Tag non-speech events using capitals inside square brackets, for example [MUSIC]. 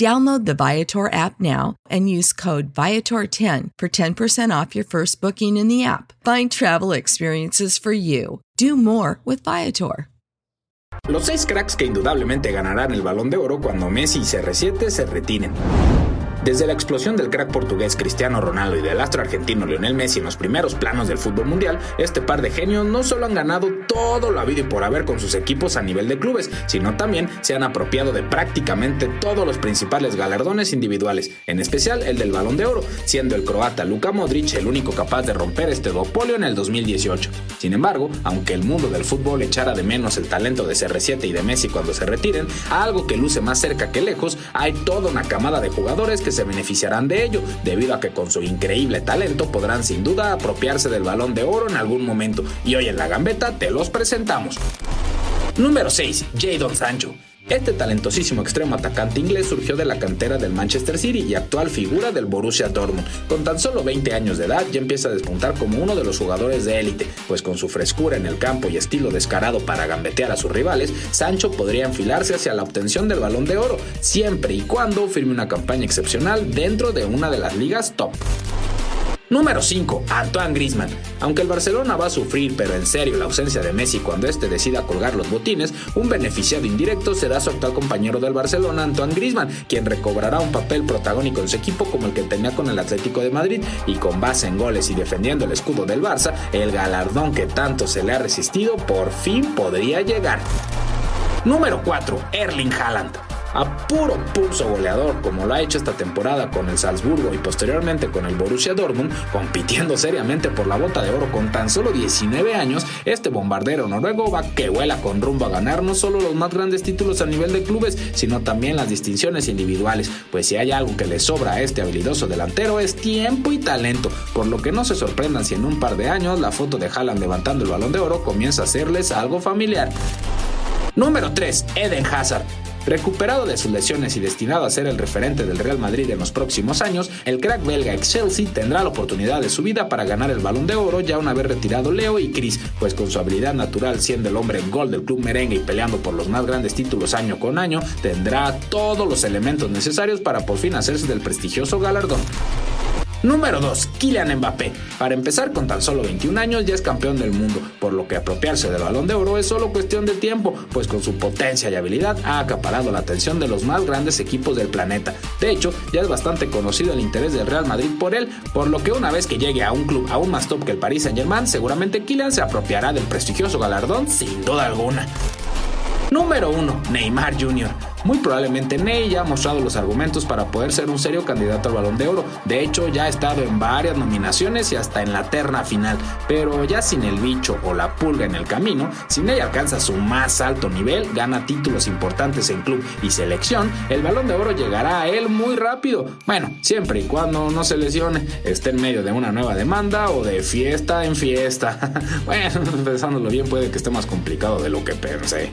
Download the Viator app now and use code Viator10 for 10% off your first booking in the app. Find travel experiences for you. Do more with Viator. Los seis cracks que indudablemente ganarán el balón de oro cuando Messi y CR7 se retiren. Desde la explosión del crack portugués Cristiano Ronaldo y del astro argentino Lionel Messi en los primeros planos del fútbol mundial, este par de genios no solo han ganado todo lo habido y por haber con sus equipos a nivel de clubes, sino también se han apropiado de prácticamente todos los principales galardones individuales, en especial el del Balón de Oro, siendo el croata Luka Modric el único capaz de romper este duopolio en el 2018. Sin embargo, aunque el mundo del fútbol echara de menos el talento de CR7 y de Messi cuando se retiren, algo que luce más cerca que lejos, hay toda una camada de jugadores que se beneficiarán de ello, debido a que con su increíble talento podrán sin duda apropiarse del balón de oro en algún momento. Y hoy en la gambeta te los presentamos. Número 6. Jadon Sancho. Este talentosísimo extremo atacante inglés surgió de la cantera del Manchester City y actual figura del Borussia Dortmund. Con tan solo 20 años de edad ya empieza a despuntar como uno de los jugadores de élite, pues con su frescura en el campo y estilo descarado para gambetear a sus rivales, Sancho podría enfilarse hacia la obtención del balón de oro, siempre y cuando firme una campaña excepcional dentro de una de las ligas top. Número 5. Antoine Griezmann. Aunque el Barcelona va a sufrir, pero en serio, la ausencia de Messi cuando éste decida colgar los botines, un beneficiado indirecto será su actual compañero del Barcelona, Antoine Griezmann, quien recobrará un papel protagónico en su equipo como el que tenía con el Atlético de Madrid y con base en goles y defendiendo el escudo del Barça, el galardón que tanto se le ha resistido por fin podría llegar. Número 4. Erling Haaland a puro pulso goleador como lo ha hecho esta temporada con el Salzburgo y posteriormente con el Borussia Dortmund, compitiendo seriamente por la bota de oro con tan solo 19 años, este bombardero noruego va que vuela con rumbo a ganar no solo los más grandes títulos a nivel de clubes, sino también las distinciones individuales, pues si hay algo que le sobra a este habilidoso delantero es tiempo y talento, por lo que no se sorprendan si en un par de años la foto de Haaland levantando el balón de oro comienza a serles algo familiar. Número 3. Eden Hazard. Recuperado de sus lesiones y destinado a ser el referente del Real Madrid en los próximos años, el crack belga ex Chelsea tendrá la oportunidad de su vida para ganar el balón de oro ya una vez retirado Leo y Chris, pues con su habilidad natural siendo el hombre en gol del club merengue y peleando por los más grandes títulos año con año, tendrá todos los elementos necesarios para por fin hacerse del prestigioso galardón. Número 2. Kylian Mbappé. Para empezar, con tan solo 21 años ya es campeón del mundo, por lo que apropiarse del balón de oro es solo cuestión de tiempo, pues con su potencia y habilidad ha acaparado la atención de los más grandes equipos del planeta. De hecho, ya es bastante conocido el interés del Real Madrid por él, por lo que una vez que llegue a un club aún más top que el Paris Saint Germain, seguramente Kylian se apropiará del prestigioso galardón sin duda alguna. Número 1. Neymar Jr. Muy probablemente Ney ya ha mostrado los argumentos para poder ser un serio candidato al balón de oro. De hecho, ya ha estado en varias nominaciones y hasta en la terna final. Pero ya sin el bicho o la pulga en el camino, si Ney alcanza su más alto nivel, gana títulos importantes en club y selección, el balón de oro llegará a él muy rápido. Bueno, siempre y cuando no se lesione, esté en medio de una nueva demanda o de fiesta en fiesta. [LAUGHS] bueno, [LAUGHS] pensándolo bien puede que esté más complicado de lo que pensé.